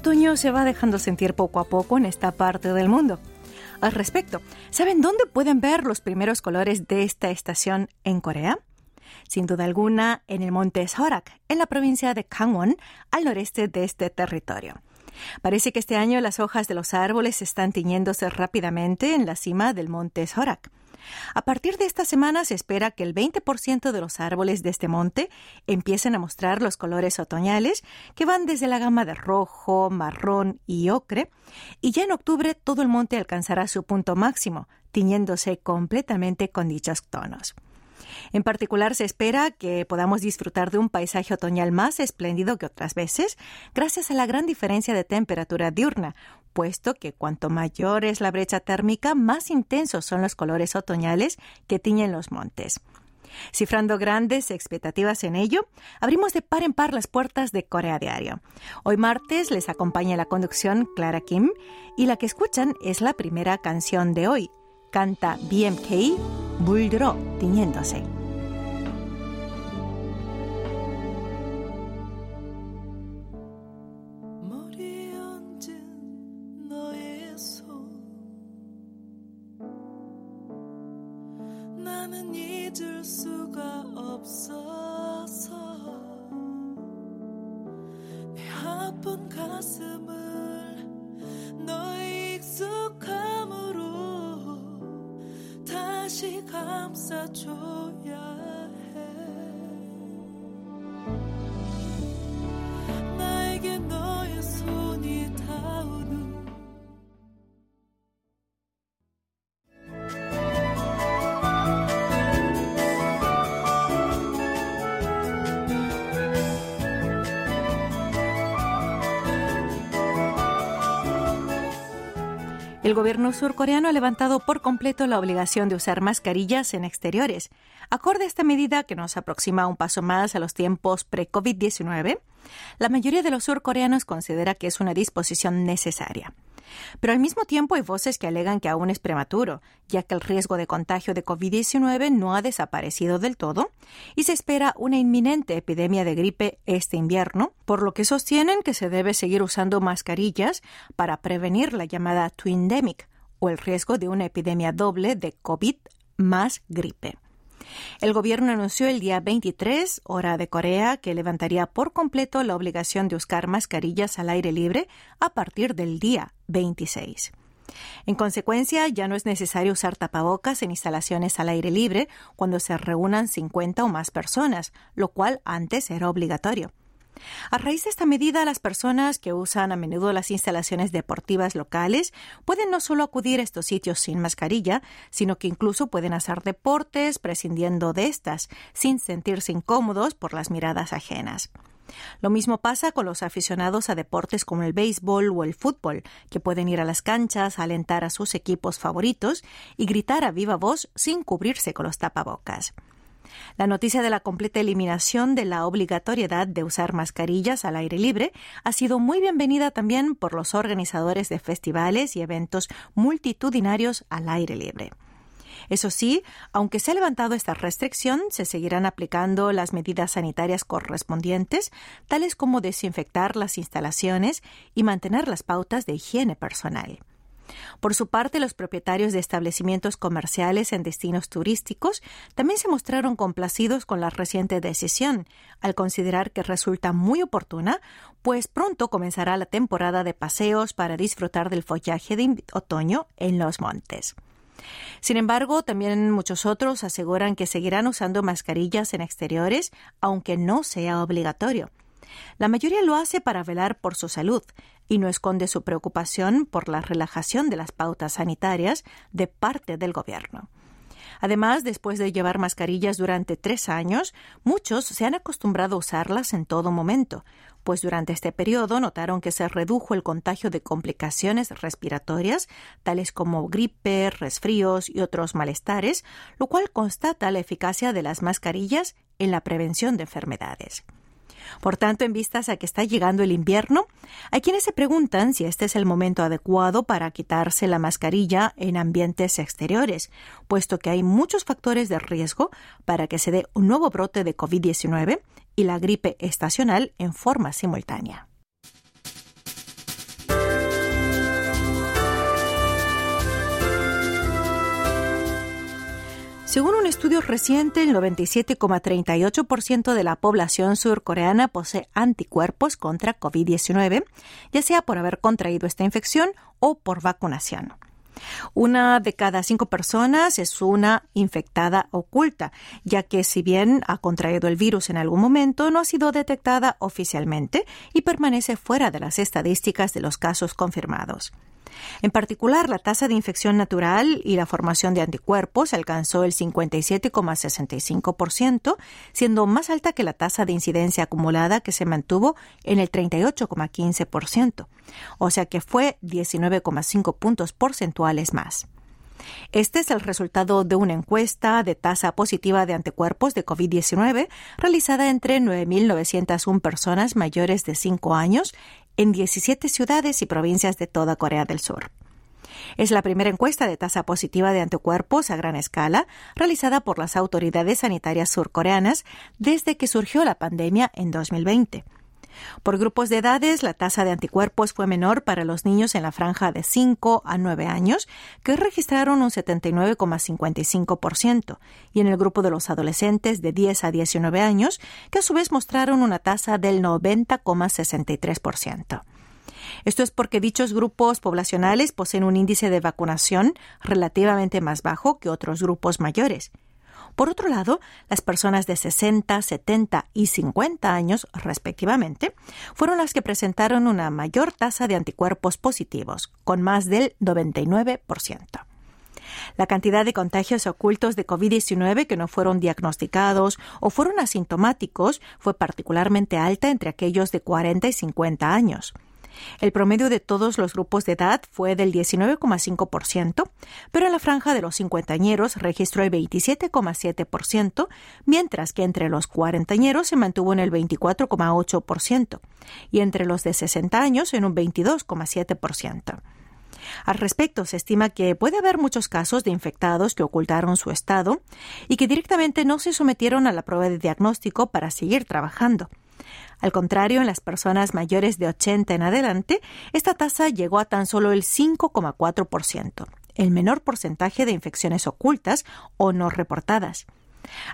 otoño se va dejando sentir poco a poco en esta parte del mundo. Al respecto, ¿saben dónde pueden ver los primeros colores de esta estación en Corea? Sin duda alguna, en el monte Sorak, en la provincia de Gangwon, al noreste de este territorio. Parece que este año las hojas de los árboles están tiñéndose rápidamente en la cima del monte Sorak. A partir de esta semana se espera que el 20% de los árboles de este monte empiecen a mostrar los colores otoñales que van desde la gama de rojo, marrón y ocre, y ya en octubre todo el monte alcanzará su punto máximo, tiñéndose completamente con dichos tonos. En particular, se espera que podamos disfrutar de un paisaje otoñal más espléndido que otras veces, gracias a la gran diferencia de temperatura diurna, puesto que cuanto mayor es la brecha térmica, más intensos son los colores otoñales que tiñen los montes. Cifrando grandes expectativas en ello, abrimos de par en par las puertas de Corea Diario. Hoy martes les acompaña la conducción Clara Kim y la que escuchan es la primera canción de hoy. Canta BMK, Buldro, tiñéndose. In the El gobierno surcoreano ha levantado por completo la obligación de usar mascarillas en exteriores. Acorde a esta medida que nos aproxima un paso más a los tiempos pre-COVID-19, la mayoría de los surcoreanos considera que es una disposición necesaria. Pero al mismo tiempo hay voces que alegan que aún es prematuro, ya que el riesgo de contagio de COVID-19 no ha desaparecido del todo y se espera una inminente epidemia de gripe este invierno, por lo que sostienen que se debe seguir usando mascarillas para prevenir la llamada twindemic o el riesgo de una epidemia doble de COVID más gripe. El gobierno anunció el día 23, hora de Corea, que levantaría por completo la obligación de usar mascarillas al aire libre a partir del día 26. En consecuencia, ya no es necesario usar tapabocas en instalaciones al aire libre cuando se reúnan 50 o más personas, lo cual antes era obligatorio. A raíz de esta medida, las personas que usan a menudo las instalaciones deportivas locales pueden no solo acudir a estos sitios sin mascarilla, sino que incluso pueden hacer deportes prescindiendo de estas, sin sentirse incómodos por las miradas ajenas. Lo mismo pasa con los aficionados a deportes como el béisbol o el fútbol, que pueden ir a las canchas alentar a sus equipos favoritos y gritar a viva voz sin cubrirse con los tapabocas. La noticia de la completa eliminación de la obligatoriedad de usar mascarillas al aire libre ha sido muy bienvenida también por los organizadores de festivales y eventos multitudinarios al aire libre. Eso sí, aunque se ha levantado esta restricción, se seguirán aplicando las medidas sanitarias correspondientes, tales como desinfectar las instalaciones y mantener las pautas de higiene personal. Por su parte, los propietarios de establecimientos comerciales en destinos turísticos también se mostraron complacidos con la reciente decisión, al considerar que resulta muy oportuna, pues pronto comenzará la temporada de paseos para disfrutar del follaje de otoño en los montes. Sin embargo, también muchos otros aseguran que seguirán usando mascarillas en exteriores, aunque no sea obligatorio. La mayoría lo hace para velar por su salud y no esconde su preocupación por la relajación de las pautas sanitarias de parte del gobierno. Además, después de llevar mascarillas durante tres años, muchos se han acostumbrado a usarlas en todo momento, pues durante este periodo notaron que se redujo el contagio de complicaciones respiratorias, tales como gripe, resfríos y otros malestares, lo cual constata la eficacia de las mascarillas en la prevención de enfermedades. Por tanto, en vistas a que está llegando el invierno, hay quienes se preguntan si este es el momento adecuado para quitarse la mascarilla en ambientes exteriores, puesto que hay muchos factores de riesgo para que se dé un nuevo brote de COVID-19 y la gripe estacional en forma simultánea. Según un estudio reciente, el 97,38% de la población surcoreana posee anticuerpos contra COVID-19, ya sea por haber contraído esta infección o por vacunación. Una de cada cinco personas es una infectada oculta, ya que si bien ha contraído el virus en algún momento, no ha sido detectada oficialmente y permanece fuera de las estadísticas de los casos confirmados. En particular, la tasa de infección natural y la formación de anticuerpos alcanzó el 57,65%, siendo más alta que la tasa de incidencia acumulada que se mantuvo en el 38,15%, o sea que fue 19,5 puntos porcentuales más. Este es el resultado de una encuesta de tasa positiva de anticuerpos de COVID-19 realizada entre 9.901 personas mayores de 5 años en 17 ciudades y provincias de toda Corea del Sur. Es la primera encuesta de tasa positiva de anticuerpos a gran escala realizada por las autoridades sanitarias surcoreanas desde que surgió la pandemia en 2020. Por grupos de edades, la tasa de anticuerpos fue menor para los niños en la franja de 5 a 9 años, que registraron un 79,55%, y en el grupo de los adolescentes de 10 a 19 años, que a su vez mostraron una tasa del 90,63%. Esto es porque dichos grupos poblacionales poseen un índice de vacunación relativamente más bajo que otros grupos mayores. Por otro lado, las personas de 60, 70 y 50 años, respectivamente, fueron las que presentaron una mayor tasa de anticuerpos positivos, con más del 99%. La cantidad de contagios ocultos de COVID-19 que no fueron diagnosticados o fueron asintomáticos fue particularmente alta entre aquellos de 40 y 50 años. El promedio de todos los grupos de edad fue del 19,5%, pero en la franja de los cincuentañeros registró el 27,7%, mientras que entre los cuarentañeros se mantuvo en el 24,8% y entre los de 60 años en un 22,7%. Al respecto, se estima que puede haber muchos casos de infectados que ocultaron su estado y que directamente no se sometieron a la prueba de diagnóstico para seguir trabajando. Al contrario, en las personas mayores de 80 en adelante, esta tasa llegó a tan solo el 5,4%, el menor porcentaje de infecciones ocultas o no reportadas.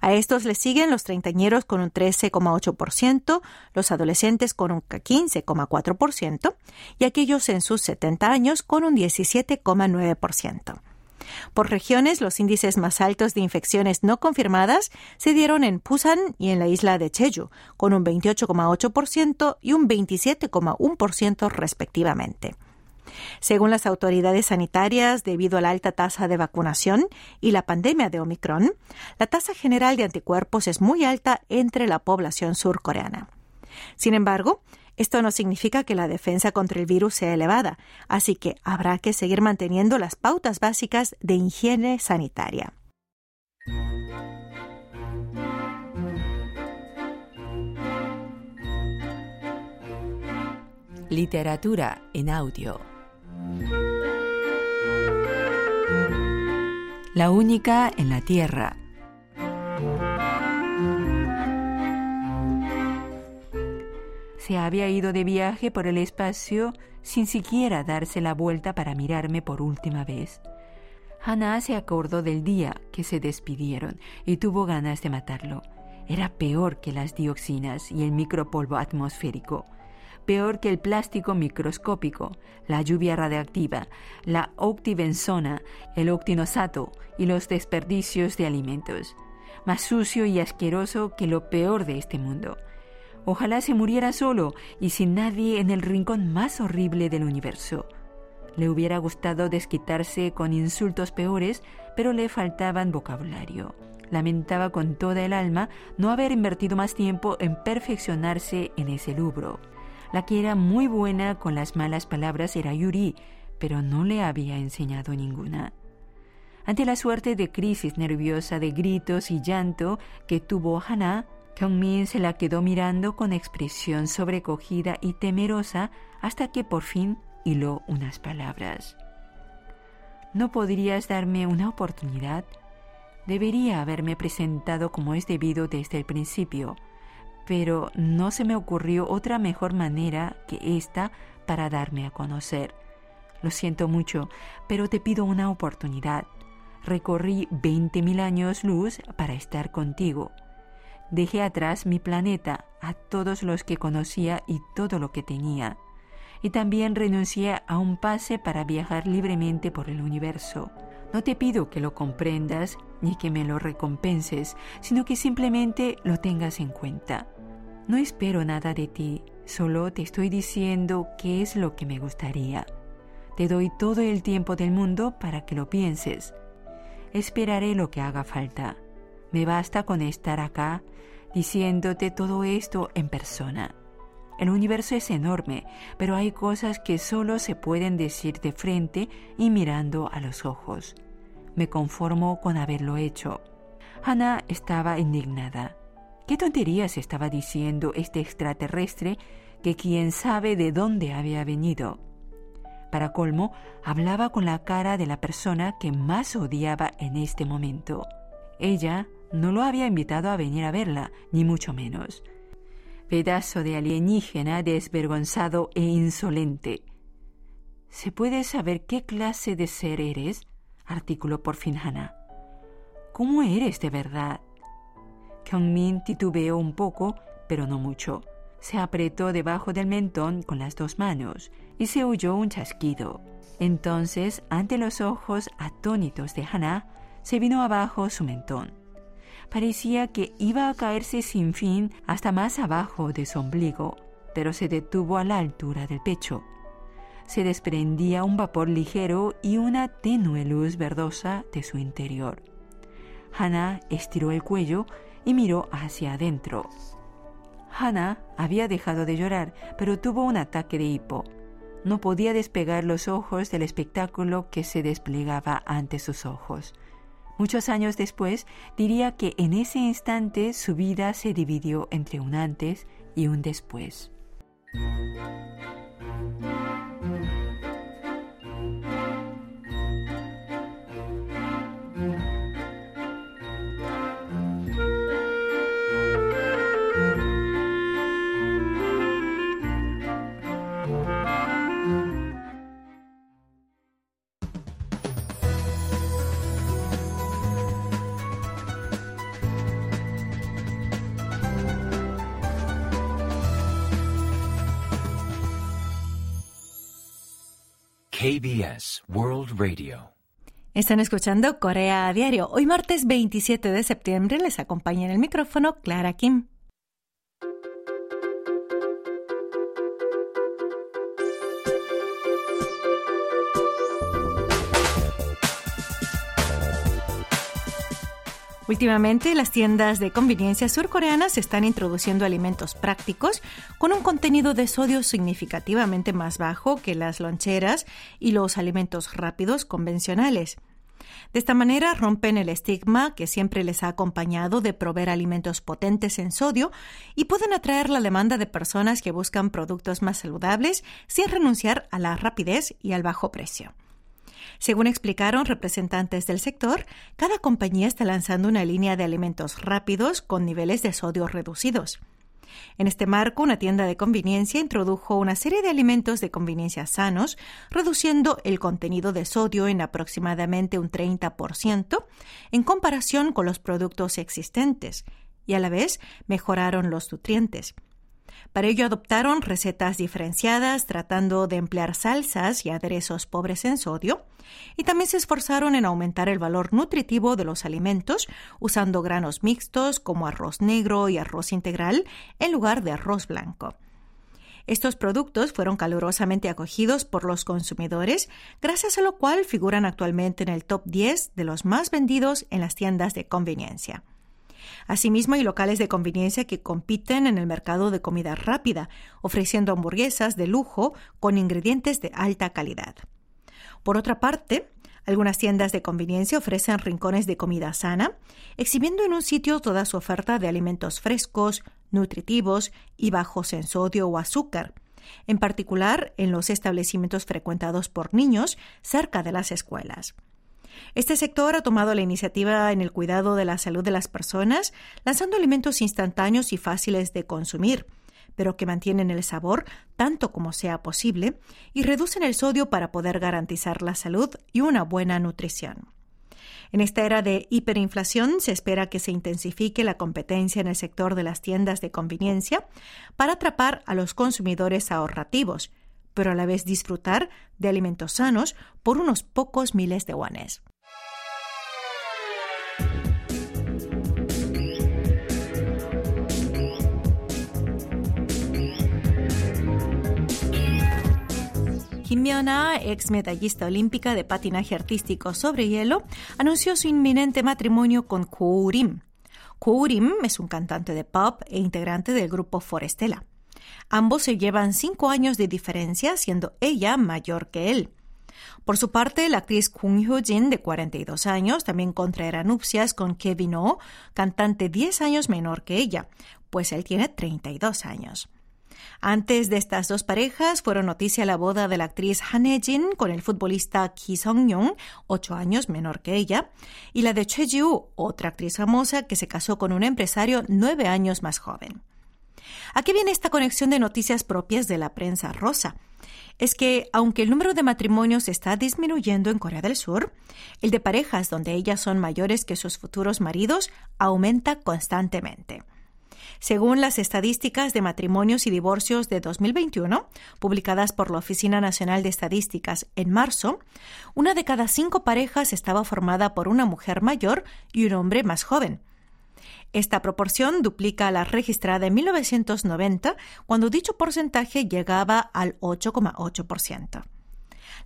A estos le siguen los treintañeros con un 13,8%, los adolescentes con un 15,4% y aquellos en sus 70 años con un 17,9%. Por regiones, los índices más altos de infecciones no confirmadas se dieron en Busan y en la isla de Jeju, con un 28,8% y un 27,1% respectivamente. Según las autoridades sanitarias, debido a la alta tasa de vacunación y la pandemia de Omicron, la tasa general de anticuerpos es muy alta entre la población surcoreana. Sin embargo, esto no significa que la defensa contra el virus sea elevada, así que habrá que seguir manteniendo las pautas básicas de higiene sanitaria. Literatura en audio. La única en la Tierra se había ido de viaje por el espacio sin siquiera darse la vuelta para mirarme por última vez. Hannah se acordó del día que se despidieron y tuvo ganas de matarlo. Era peor que las dioxinas y el micropolvo atmosférico, peor que el plástico microscópico, la lluvia radiactiva, la octibenzona, el octinosato y los desperdicios de alimentos. Más sucio y asqueroso que lo peor de este mundo. Ojalá se muriera solo y sin nadie en el rincón más horrible del universo. Le hubiera gustado desquitarse con insultos peores, pero le faltaban vocabulario. Lamentaba con toda el alma no haber invertido más tiempo en perfeccionarse en ese lubro. La que era muy buena con las malas palabras era Yuri, pero no le había enseñado ninguna. Ante la suerte de crisis nerviosa de gritos y llanto que tuvo Hannah, Kyungmin se la quedó mirando con expresión sobrecogida y temerosa hasta que por fin hiló unas palabras. ¿No podrías darme una oportunidad? Debería haberme presentado como es debido desde el principio, pero no se me ocurrió otra mejor manera que esta para darme a conocer. Lo siento mucho, pero te pido una oportunidad. Recorrí 20.000 años luz para estar contigo. Dejé atrás mi planeta, a todos los que conocía y todo lo que tenía. Y también renuncié a un pase para viajar libremente por el universo. No te pido que lo comprendas ni que me lo recompenses, sino que simplemente lo tengas en cuenta. No espero nada de ti, solo te estoy diciendo qué es lo que me gustaría. Te doy todo el tiempo del mundo para que lo pienses. Esperaré lo que haga falta. Me basta con estar acá diciéndote todo esto en persona. El universo es enorme, pero hay cosas que solo se pueden decir de frente y mirando a los ojos. Me conformo con haberlo hecho. Hannah estaba indignada. ¿Qué tonterías estaba diciendo este extraterrestre que quién sabe de dónde había venido? Para colmo, hablaba con la cara de la persona que más odiaba en este momento. Ella no lo había invitado a venir a verla, ni mucho menos. Pedazo de alienígena desvergonzado e insolente. ¿Se puede saber qué clase de ser eres? articuló por fin Hannah. ¿Cómo eres de verdad? Kyungmin titubeó un poco, pero no mucho se apretó debajo del mentón con las dos manos y se oyó un chasquido. Entonces, ante los ojos atónitos de Hannah, se vino abajo su mentón. Parecía que iba a caerse sin fin hasta más abajo de su ombligo, pero se detuvo a la altura del pecho. Se desprendía un vapor ligero y una tenue luz verdosa de su interior. Hannah estiró el cuello y miró hacia adentro. Hannah había dejado de llorar, pero tuvo un ataque de hipo. No podía despegar los ojos del espectáculo que se desplegaba ante sus ojos. Muchos años después diría que en ese instante su vida se dividió entre un antes y un después. KBS World Radio. Están escuchando Corea a Diario. Hoy martes 27 de septiembre les acompaña en el micrófono Clara Kim. Últimamente, las tiendas de conveniencia surcoreanas están introduciendo alimentos prácticos con un contenido de sodio significativamente más bajo que las loncheras y los alimentos rápidos convencionales. De esta manera rompen el estigma que siempre les ha acompañado de proveer alimentos potentes en sodio y pueden atraer la demanda de personas que buscan productos más saludables sin renunciar a la rapidez y al bajo precio. Según explicaron representantes del sector, cada compañía está lanzando una línea de alimentos rápidos con niveles de sodio reducidos. En este marco, una tienda de conveniencia introdujo una serie de alimentos de conveniencia sanos, reduciendo el contenido de sodio en aproximadamente un 30% en comparación con los productos existentes, y a la vez mejoraron los nutrientes. Para ello adoptaron recetas diferenciadas tratando de emplear salsas y aderezos pobres en sodio y también se esforzaron en aumentar el valor nutritivo de los alimentos usando granos mixtos como arroz negro y arroz integral en lugar de arroz blanco. Estos productos fueron calurosamente acogidos por los consumidores, gracias a lo cual figuran actualmente en el top 10 de los más vendidos en las tiendas de conveniencia. Asimismo, hay locales de conveniencia que compiten en el mercado de comida rápida, ofreciendo hamburguesas de lujo con ingredientes de alta calidad. Por otra parte, algunas tiendas de conveniencia ofrecen rincones de comida sana, exhibiendo en un sitio toda su oferta de alimentos frescos, nutritivos y bajos en sodio o azúcar, en particular en los establecimientos frecuentados por niños cerca de las escuelas. Este sector ha tomado la iniciativa en el cuidado de la salud de las personas, lanzando alimentos instantáneos y fáciles de consumir, pero que mantienen el sabor tanto como sea posible y reducen el sodio para poder garantizar la salud y una buena nutrición. En esta era de hiperinflación se espera que se intensifique la competencia en el sector de las tiendas de conveniencia para atrapar a los consumidores ahorrativos, pero a la vez disfrutar de alimentos sanos por unos pocos miles de guanes. Kim ex medallista olímpica de patinaje artístico sobre hielo, anunció su inminente matrimonio con Koo Rim. Koo Rim es un cantante de pop e integrante del grupo Forestella. Ambos se llevan cinco años de diferencia, siendo ella mayor que él. Por su parte, la actriz Kung Hyo-jin, de 42 años, también contraerá nupcias con Kevin Oh, cantante 10 años menor que ella, pues él tiene 32 años. Antes de estas dos parejas fueron noticia la boda de la actriz Han Hye-jin con el futbolista Ki Song-young, ocho años menor que ella, y la de Choi Ji-woo, otra actriz famosa que se casó con un empresario nueve años más joven. Aquí viene esta conexión de noticias propias de la prensa rosa. Es que, aunque el número de matrimonios está disminuyendo en Corea del Sur, el de parejas donde ellas son mayores que sus futuros maridos aumenta constantemente. Según las estadísticas de matrimonios y divorcios de 2021, publicadas por la Oficina Nacional de Estadísticas en marzo, una de cada cinco parejas estaba formada por una mujer mayor y un hombre más joven. Esta proporción duplica la registrada en 1990, cuando dicho porcentaje llegaba al 8,8%.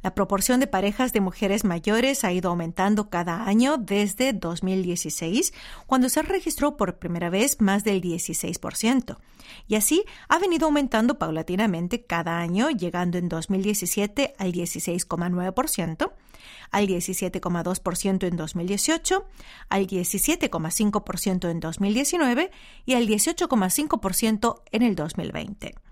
La proporción de parejas de mujeres mayores ha ido aumentando cada año desde 2016, cuando se registró por primera vez más del 16%. Y así ha venido aumentando paulatinamente cada año, llegando en 2017 al 16,9%, al 17,2% en 2018, al 17,5% en 2019 y al 18,5% en el 2020.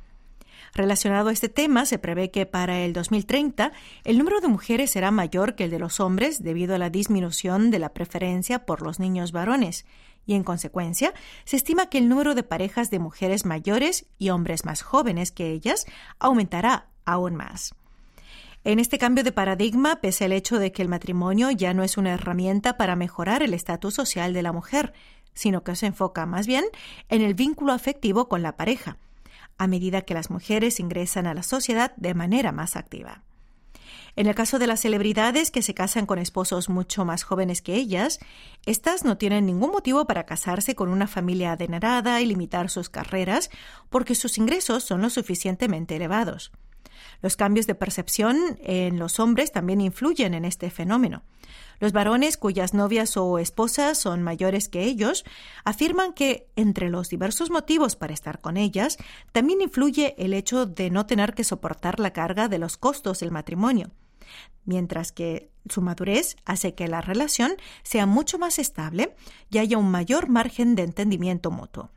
Relacionado a este tema, se prevé que para el 2030 el número de mujeres será mayor que el de los hombres debido a la disminución de la preferencia por los niños varones, y en consecuencia se estima que el número de parejas de mujeres mayores y hombres más jóvenes que ellas aumentará aún más. En este cambio de paradigma, pese al hecho de que el matrimonio ya no es una herramienta para mejorar el estatus social de la mujer, sino que se enfoca más bien en el vínculo afectivo con la pareja, a medida que las mujeres ingresan a la sociedad de manera más activa. En el caso de las celebridades que se casan con esposos mucho más jóvenes que ellas, estas no tienen ningún motivo para casarse con una familia adinerada y limitar sus carreras porque sus ingresos son lo suficientemente elevados. Los cambios de percepción en los hombres también influyen en este fenómeno. Los varones cuyas novias o esposas son mayores que ellos afirman que entre los diversos motivos para estar con ellas también influye el hecho de no tener que soportar la carga de los costos del matrimonio, mientras que su madurez hace que la relación sea mucho más estable y haya un mayor margen de entendimiento mutuo.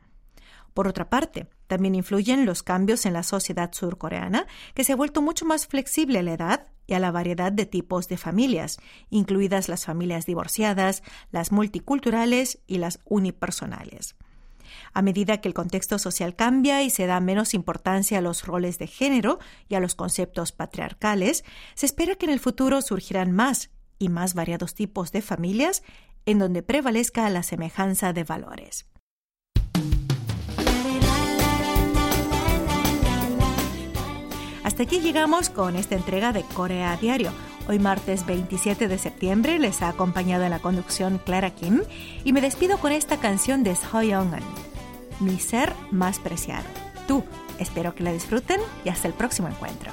Por otra parte, también influyen los cambios en la sociedad surcoreana, que se ha vuelto mucho más flexible a la edad y a la variedad de tipos de familias, incluidas las familias divorciadas, las multiculturales y las unipersonales. A medida que el contexto social cambia y se da menos importancia a los roles de género y a los conceptos patriarcales, se espera que en el futuro surgirán más y más variados tipos de familias en donde prevalezca la semejanza de valores. Aquí llegamos con esta entrega de Corea a Diario. Hoy martes 27 de septiembre les ha acompañado en la conducción Clara Kim y me despido con esta canción de young Mi ser más preciado. Tú, espero que la disfruten y hasta el próximo encuentro.